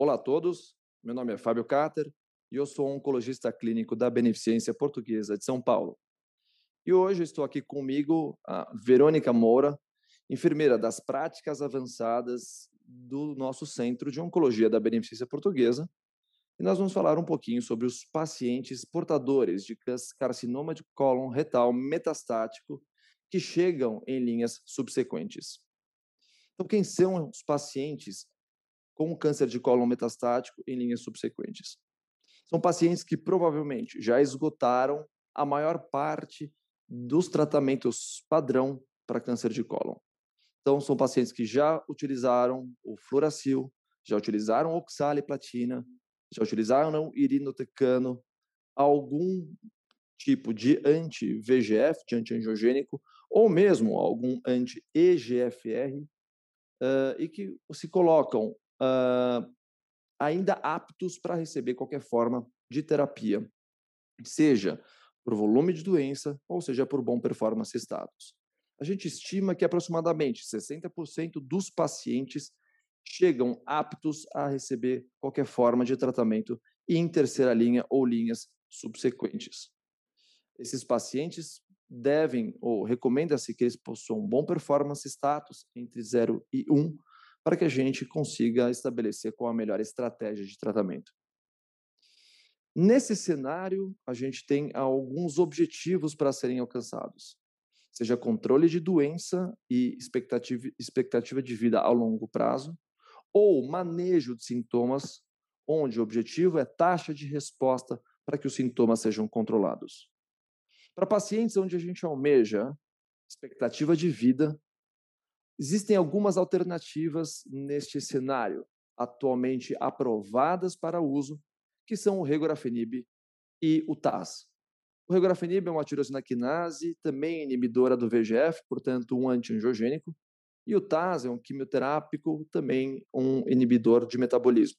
Olá a todos, meu nome é Fábio Cater e eu sou oncologista clínico da Beneficência Portuguesa de São Paulo. E hoje estou aqui comigo a Verônica Moura, enfermeira das práticas avançadas do nosso Centro de Oncologia da Beneficência Portuguesa. E nós vamos falar um pouquinho sobre os pacientes portadores de carcinoma de cólon retal metastático que chegam em linhas subsequentes. Então, quem são os pacientes com câncer de cólon metastático em linhas subsequentes? São pacientes que provavelmente já esgotaram a maior parte dos tratamentos padrão para câncer de cólon. Então, são pacientes que já utilizaram o fluoracil, já utilizaram oxaliplatina, já utilizaram irinotecano, algum tipo de anti-VGF, de antiangiogênico, ou mesmo algum anti-EGFR, uh, e que se colocam uh, ainda aptos para receber qualquer forma de terapia, seja por volume de doença ou seja por bom performance status. A gente estima que aproximadamente 60% dos pacientes chegam aptos a receber qualquer forma de tratamento em terceira linha ou linhas subsequentes. Esses pacientes devem, ou recomenda-se que eles possuam bom performance status entre 0 e 1, para que a gente consiga estabelecer qual a melhor estratégia de tratamento. Nesse cenário, a gente tem alguns objetivos para serem alcançados, seja controle de doença e expectativa, expectativa de vida a longo prazo, ou manejo de sintomas, onde o objetivo é taxa de resposta para que os sintomas sejam controlados. Para pacientes onde a gente almeja expectativa de vida, existem algumas alternativas neste cenário, atualmente aprovadas para uso, que são o regorafenib e o TAS. O regorafenib é uma tirosina quinase, também inibidora do VEGF, portanto um antiangiogênico, e o TAS é um quimioterápico, também um inibidor de metabolismo.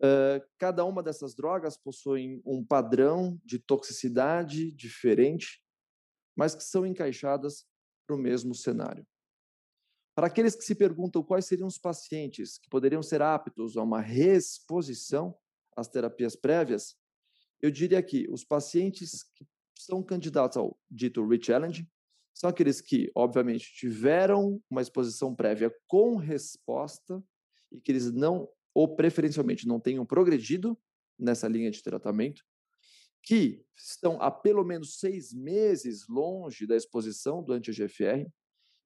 Uh, cada uma dessas drogas possui um padrão de toxicidade diferente, mas que são encaixadas para o mesmo cenário. Para aqueles que se perguntam quais seriam os pacientes que poderiam ser aptos a uma reexposição às terapias prévias, eu diria que os pacientes que são candidatos ao dito re-challenge são aqueles que, obviamente, tiveram uma exposição prévia com resposta e que eles não ou preferencialmente não tenham progredido nessa linha de tratamento, que estão há pelo menos seis meses longe da exposição do anti-EGFR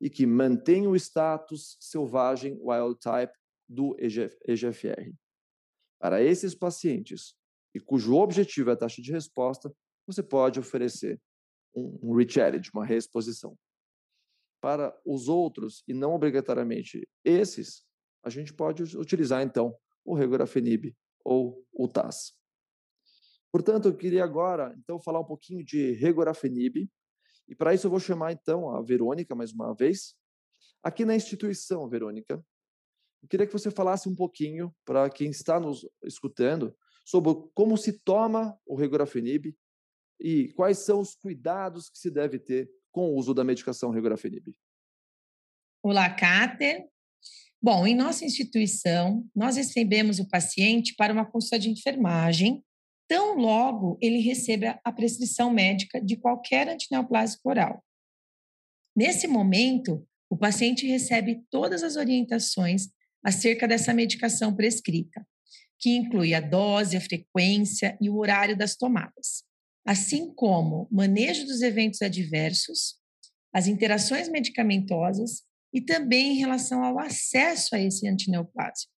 e que mantêm o status selvagem wild type do EGFR. Para esses pacientes e cujo objetivo é a taxa de resposta, você pode oferecer um, rechallenge, uma reexposição. Para os outros, e não obrigatoriamente esses, a gente pode utilizar, então, o regorafenib ou o TAS. Portanto, eu queria agora, então, falar um pouquinho de regorafenib, e para isso eu vou chamar, então, a Verônica, mais uma vez. Aqui na instituição, Verônica, eu queria que você falasse um pouquinho, para quem está nos escutando, sobre como se toma o regorafenib e quais são os cuidados que se deve ter com o uso da medicação regorafenib. Olá, Cáter. Bom, em nossa instituição, nós recebemos o paciente para uma consulta de enfermagem, tão logo ele receba a prescrição médica de qualquer antineoplásico oral. Nesse momento, o paciente recebe todas as orientações acerca dessa medicação prescrita, que inclui a dose, a frequência e o horário das tomadas, assim como manejo dos eventos adversos, as interações medicamentosas e também em relação ao acesso a esse antineoplásico.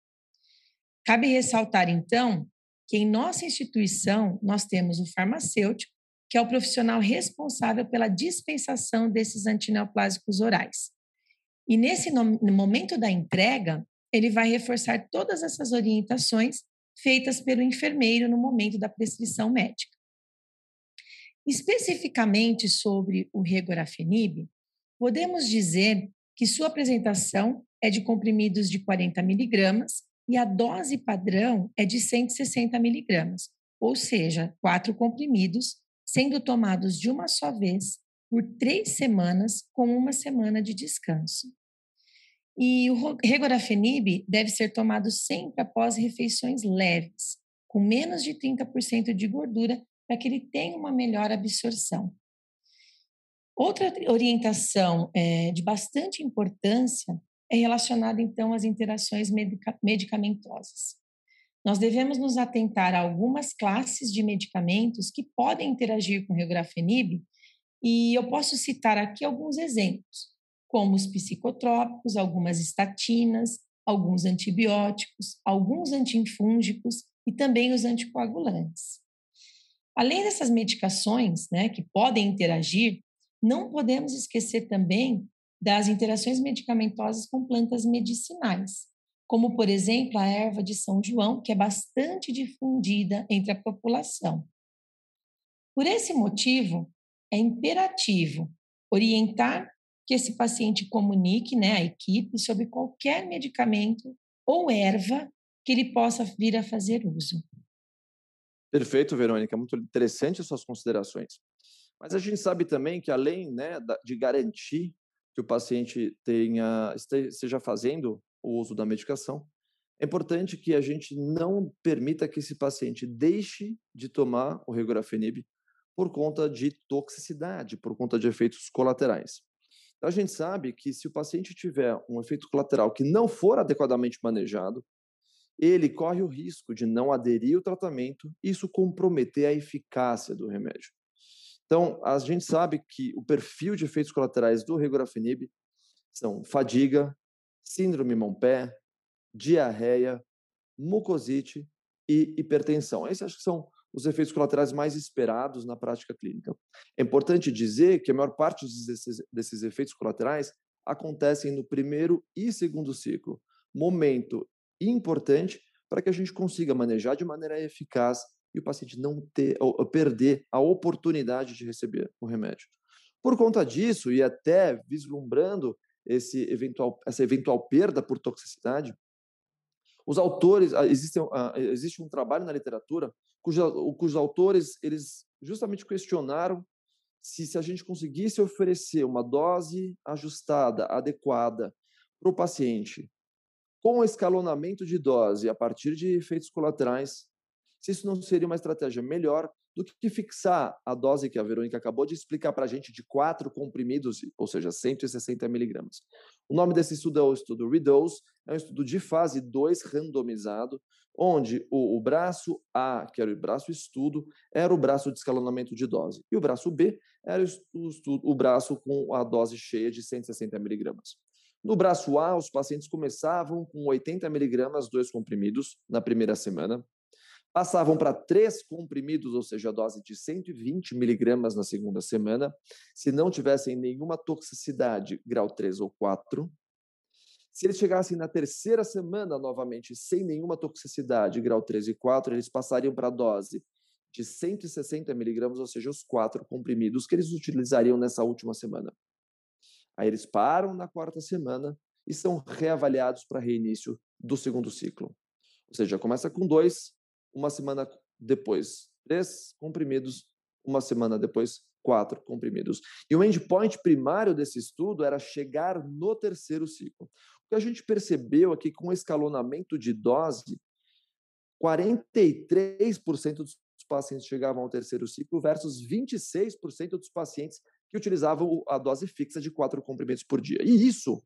Cabe ressaltar, então, que em nossa instituição nós temos o farmacêutico, que é o profissional responsável pela dispensação desses antineoplásicos orais. E nesse no momento da entrega, ele vai reforçar todas essas orientações feitas pelo enfermeiro no momento da prescrição médica. Especificamente sobre o regorafenib, podemos dizer que sua apresentação é de comprimidos de 40 miligramas e a dose padrão é de 160 miligramas, ou seja, quatro comprimidos, sendo tomados de uma só vez por três semanas, com uma semana de descanso. E o regorafenib deve ser tomado sempre após refeições leves, com menos de 30% de gordura, para que ele tenha uma melhor absorção. Outra orientação é, de bastante importância é relacionada, então, às interações medica medicamentosas. Nós devemos nos atentar a algumas classes de medicamentos que podem interagir com o e eu posso citar aqui alguns exemplos como os psicotrópicos, algumas estatinas, alguns antibióticos, alguns antiinfúngicos e também os anticoagulantes. Além dessas medicações, né, que podem interagir, não podemos esquecer também das interações medicamentosas com plantas medicinais, como, por exemplo, a erva de São João, que é bastante difundida entre a população. Por esse motivo, é imperativo orientar que esse paciente comunique né, à equipe sobre qualquer medicamento ou erva que ele possa vir a fazer uso. Perfeito, Verônica. Muito interessante as suas considerações. Mas a gente sabe também que, além né, de garantir que o paciente tenha, esteja fazendo o uso da medicação, é importante que a gente não permita que esse paciente deixe de tomar o regorafenib por conta de toxicidade, por conta de efeitos colaterais. Então, a gente sabe que se o paciente tiver um efeito colateral que não for adequadamente manejado, ele corre o risco de não aderir ao tratamento e isso comprometer a eficácia do remédio. Então, a gente sabe que o perfil de efeitos colaterais do regorafenib são fadiga, síndrome mão-pé, diarreia, mucosite e hipertensão. Esses acho que são os efeitos colaterais mais esperados na prática clínica. É importante dizer que a maior parte desses, desses efeitos colaterais acontecem no primeiro e segundo ciclo, momento importante para que a gente consiga manejar de maneira eficaz e o paciente não ter ou perder a oportunidade de receber o remédio. Por conta disso e até vislumbrando esse eventual, essa eventual perda por toxicidade, os autores, ah, existe, ah, existe um trabalho na literatura cujos autores eles justamente questionaram se, se a gente conseguisse oferecer uma dose ajustada, adequada para o paciente, com escalonamento de dose a partir de efeitos colaterais, se isso não seria uma estratégia melhor do que fixar a dose que a Verônica acabou de explicar para a gente de quatro comprimidos, ou seja, 160 miligramas. O nome desse estudo é o estudo REDOSE, é um estudo de fase 2 randomizado, onde o, o, braço A, que era o braço estudo, era o braço de escalonamento de dose, e o braço B era o, estudo, o braço com a dose cheia de 160 miligramas. No braço A, os pacientes começavam com 80 miligramas, dois comprimidos, na primeira semana, passavam para três comprimidos, ou seja, a dose de 120 miligramas na segunda semana, se não tivessem nenhuma toxicidade, grau 3 ou 4. Se eles chegassem na terceira semana, novamente, sem nenhuma toxicidade, grau 3 e 4, eles passariam para a dose de 160 miligramas, ou seja, os quatro comprimidos que eles utilizariam nessa última semana. Aí eles param na quarta semana e são reavaliados para reinício do segundo ciclo. Ou seja, começa com dois, uma semana depois, três comprimidos, uma semana depois, quatro comprimidos. E o endpoint primário desse estudo era chegar no terceiro ciclo. O que a gente percebeu aqui com o escalonamento de dose, 43% dos pacientes chegavam ao terceiro ciclo versus 26% dos pacientes que utilizavam a dose fixa de quatro comprimidos por dia. E isso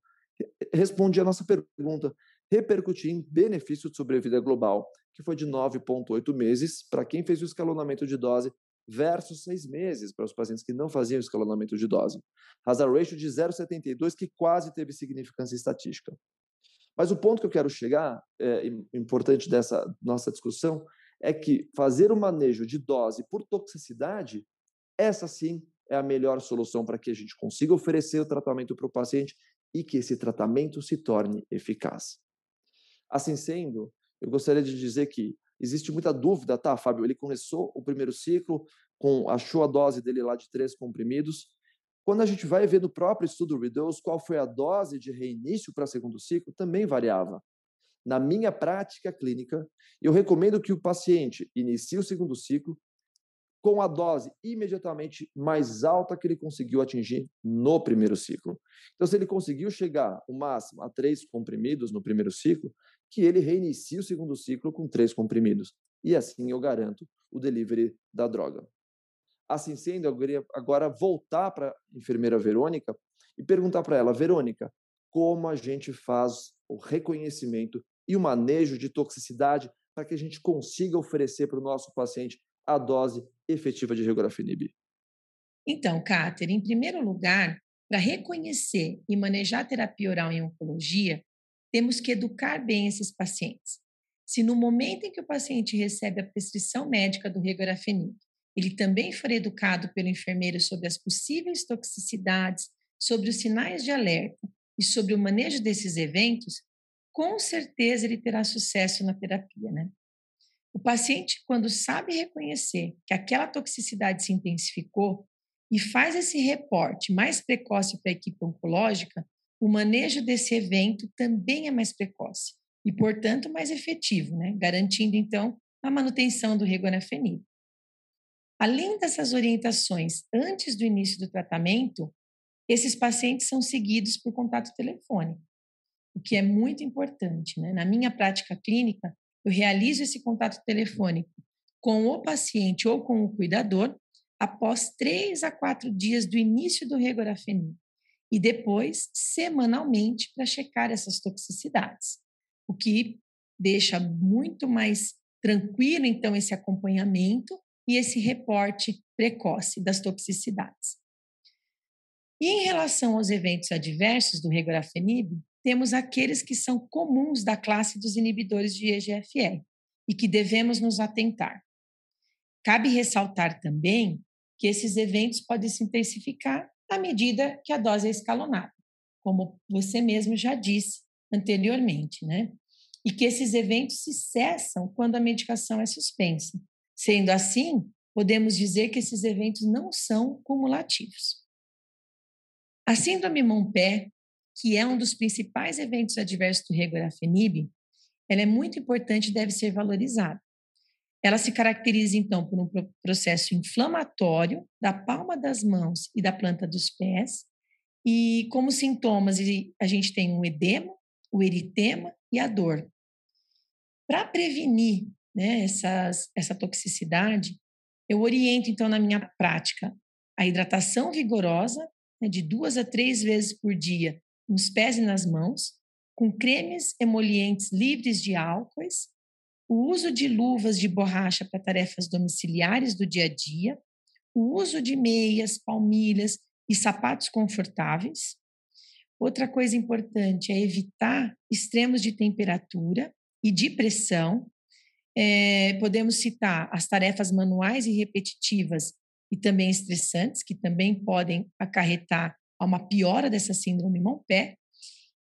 responde à nossa pergunta: repercutir em benefício de sobrevida global, que foi de 9,8 meses para quem fez o escalonamento de dose, versus seis meses para os pacientes que não faziam escalonamento de dose. Hazard ratio de 0,72, que quase teve significância estatística. Mas o ponto que eu quero chegar, é, importante dessa nossa discussão, é que fazer o manejo de dose por toxicidade, essa sim é a melhor solução para que a gente consiga oferecer o tratamento para o paciente e que esse tratamento se torne eficaz. Assim sendo, eu gostaria de dizer que existe muita dúvida, tá, Fábio? Ele começou o primeiro ciclo, com achou a dose dele lá de três comprimidos. Quando a gente vai ver no próprio estudo Reduce qual foi a dose de reinício para segundo ciclo, também variava. Na minha prática clínica, eu recomendo que o paciente inicie o segundo ciclo, com a dose imediatamente mais alta que ele conseguiu atingir no primeiro ciclo. Então, se ele conseguiu chegar o máximo a três comprimidos no primeiro ciclo, que ele reinicie o segundo ciclo com três comprimidos. E assim eu garanto o delivery da droga. Assim sendo, eu queria agora voltar para a enfermeira Verônica e perguntar para ela, Verônica, como a gente faz o reconhecimento e o manejo de toxicidade para que a gente consiga oferecer para o nosso paciente a dose efetiva de regorafenib? Então, Cáter, em primeiro lugar, para reconhecer e manejar a terapia oral em oncologia, temos que educar bem esses pacientes. Se no momento em que o paciente recebe a prescrição médica do regorafenib, ele também for educado pelo enfermeiro sobre as possíveis toxicidades, sobre os sinais de alerta e sobre o manejo desses eventos, com certeza ele terá sucesso na terapia, né? O paciente, quando sabe reconhecer que aquela toxicidade se intensificou e faz esse reporte mais precoce para a equipe oncológica, o manejo desse evento também é mais precoce e, portanto, mais efetivo, né? garantindo, então, a manutenção do regorafenib. Além dessas orientações antes do início do tratamento, esses pacientes são seguidos por contato telefônico, o que é muito importante. Né? Na minha prática clínica, eu realizo esse contato telefônico com o paciente ou com o cuidador após três a quatro dias do início do regorafenib e depois semanalmente para checar essas toxicidades, o que deixa muito mais tranquilo então esse acompanhamento e esse reporte precoce das toxicidades. E em relação aos eventos adversos do regorafenib, temos aqueles que são comuns da classe dos inibidores de EGFR e que devemos nos atentar. Cabe ressaltar também que esses eventos podem se intensificar à medida que a dose é escalonada, como você mesmo já disse anteriormente, né? E que esses eventos se cessam quando a medicação é suspensa. Sendo assim, podemos dizer que esses eventos não são cumulativos. A síndrome Montpé que é um dos principais eventos adversos do regorafenib, ela é muito importante e deve ser valorizada. Ela se caracteriza, então, por um processo inflamatório da palma das mãos e da planta dos pés, e como sintomas, a gente tem o edema, o eritema e a dor. Para prevenir né, essas, essa toxicidade, eu oriento, então, na minha prática, a hidratação vigorosa, né, de duas a três vezes por dia, nos pés e nas mãos, com cremes emolientes livres de álcoois, o uso de luvas de borracha para tarefas domiciliares do dia a dia, o uso de meias, palmilhas e sapatos confortáveis. Outra coisa importante é evitar extremos de temperatura e de pressão. É, podemos citar as tarefas manuais e repetitivas e também estressantes, que também podem acarretar a uma piora dessa síndrome Montpé.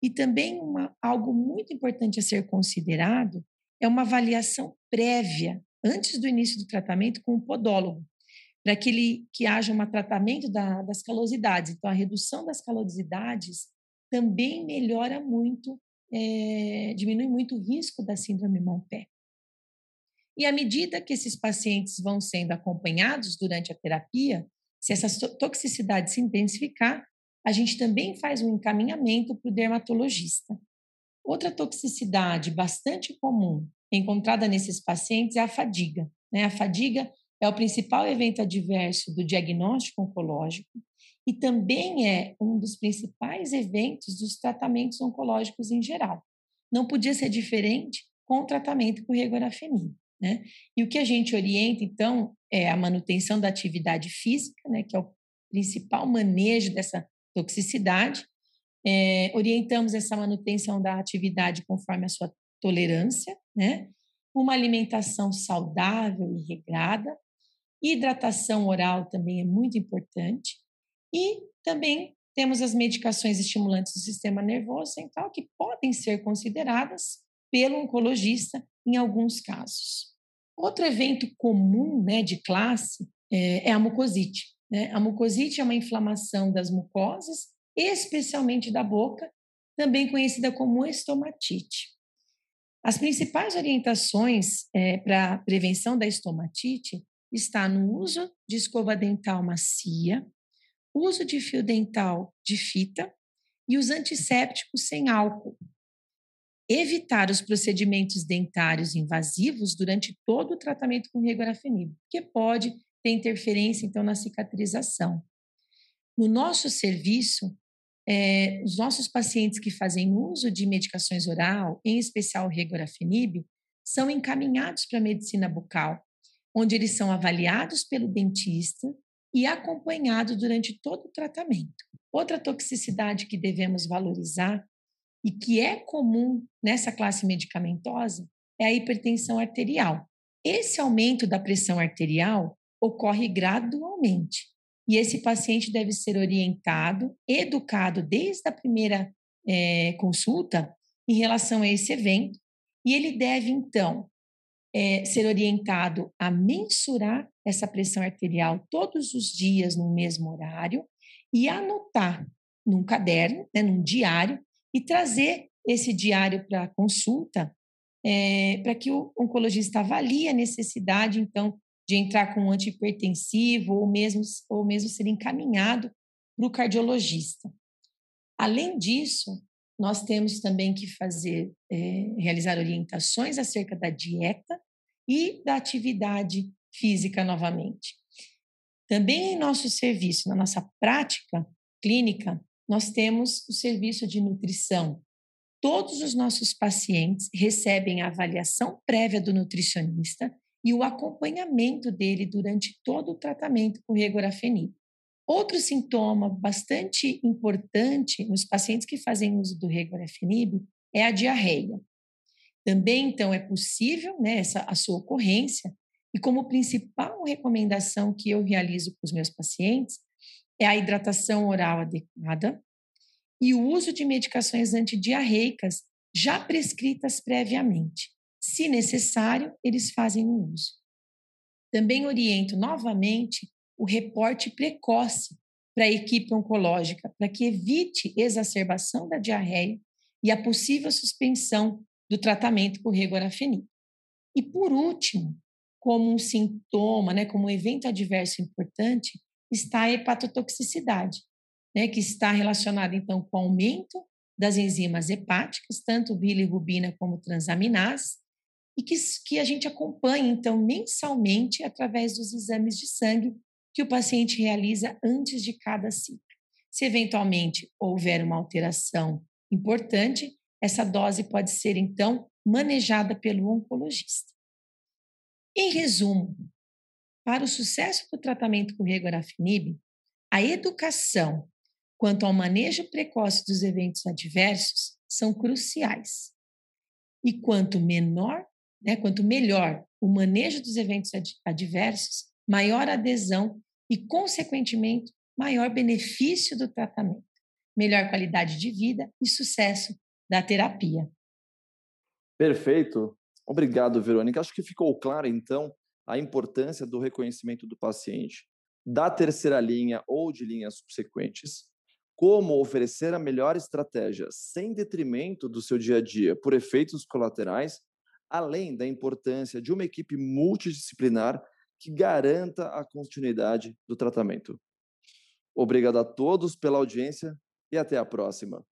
E também uma, algo muito importante a ser considerado é uma avaliação prévia, antes do início do tratamento, com o podólogo, para que, ele, que haja um tratamento da, das calosidades. Então, a redução das calosidades também melhora muito, é, diminui muito o risco da síndrome Montpé. E à medida que esses pacientes vão sendo acompanhados durante a terapia, se essa toxicidade se intensificar, a gente também faz um encaminhamento para o dermatologista. Outra toxicidade bastante comum encontrada nesses pacientes é a fadiga. Né? A fadiga é o principal evento adverso do diagnóstico oncológico e também é um dos principais eventos dos tratamentos oncológicos em geral. Não podia ser diferente com o tratamento com regorafenib. Né? E o que a gente orienta, então, é a manutenção da atividade física, né, que é o principal manejo dessa toxicidade. É, orientamos essa manutenção da atividade conforme a sua tolerância, né? Uma alimentação saudável e regrada. Hidratação oral também é muito importante. E também temos as medicações estimulantes do sistema nervoso central que podem ser consideradas pelo oncologista em alguns casos. Outro evento comum né, de classe é, é a mucosite. Né? A mucosite é uma inflamação das mucosas, especialmente da boca, também conhecida como estomatite. As principais orientações é, para a prevenção da estomatite está no uso de escova dental macia, uso de fio dental de fita e os antissépticos sem álcool. Evitar os procedimentos dentários invasivos durante todo o tratamento com regorafenib, que pode ter interferência, então, na cicatrização. No nosso serviço, é, os nossos pacientes que fazem uso de medicações oral, em especial regorafenib, são encaminhados para a medicina bucal, onde eles são avaliados pelo dentista e acompanhados durante todo o tratamento. Outra toxicidade que devemos valorizar e que é comum nessa classe medicamentosa é a hipertensão arterial. Esse aumento da pressão arterial ocorre gradualmente. E esse paciente deve ser orientado, educado desde a primeira é, consulta em relação a esse evento. E ele deve então é, ser orientado a mensurar essa pressão arterial todos os dias no mesmo horário e anotar num caderno, né, num diário, e trazer esse diário para consulta, é, para que o oncologista avalie a necessidade, então, de entrar com um antihipertensivo ou mesmo, ou mesmo ser encaminhado para o cardiologista. Além disso, nós temos também que fazer, é, realizar orientações acerca da dieta e da atividade física novamente. Também em nosso serviço, na nossa prática clínica, nós temos o serviço de nutrição. Todos os nossos pacientes recebem a avaliação prévia do nutricionista e o acompanhamento dele durante todo o tratamento com regorafenib. Outro sintoma bastante importante nos pacientes que fazem uso do regorafenib é a diarreia. Também, então, é possível né, essa, a sua ocorrência, e como principal recomendação que eu realizo com os meus pacientes é a hidratação oral adequada e o uso de medicações antidiarreicas já prescritas previamente. Se necessário, eles fazem o uso. Também oriento novamente o reporte precoce para a equipe oncológica, para que evite exacerbação da diarreia e a possível suspensão do tratamento por regorafenib. E por último, como um sintoma, né, como um evento adverso importante, está a hepatotoxicidade, né, que está relacionada então com o aumento das enzimas hepáticas, tanto bilirrubina como transaminase, e que, que a gente acompanha então mensalmente através dos exames de sangue que o paciente realiza antes de cada ciclo. Se eventualmente houver uma alteração importante, essa dose pode ser então manejada pelo oncologista. Em resumo, para o sucesso do tratamento com regorafenib, a educação quanto ao manejo precoce dos eventos adversos são cruciais. E quanto menor, né, quanto melhor o manejo dos eventos adversos, maior adesão e, consequentemente, maior benefício do tratamento, melhor qualidade de vida e sucesso da terapia. Perfeito. Obrigado, Verônica. Acho que ficou claro, então, a importância do reconhecimento do paciente, da terceira linha ou de linhas subsequentes, como oferecer a melhor estratégia sem detrimento do seu dia a dia por efeitos colaterais, além da importância de uma equipe multidisciplinar que garanta a continuidade do tratamento. Obrigado a todos pela audiência e até a próxima.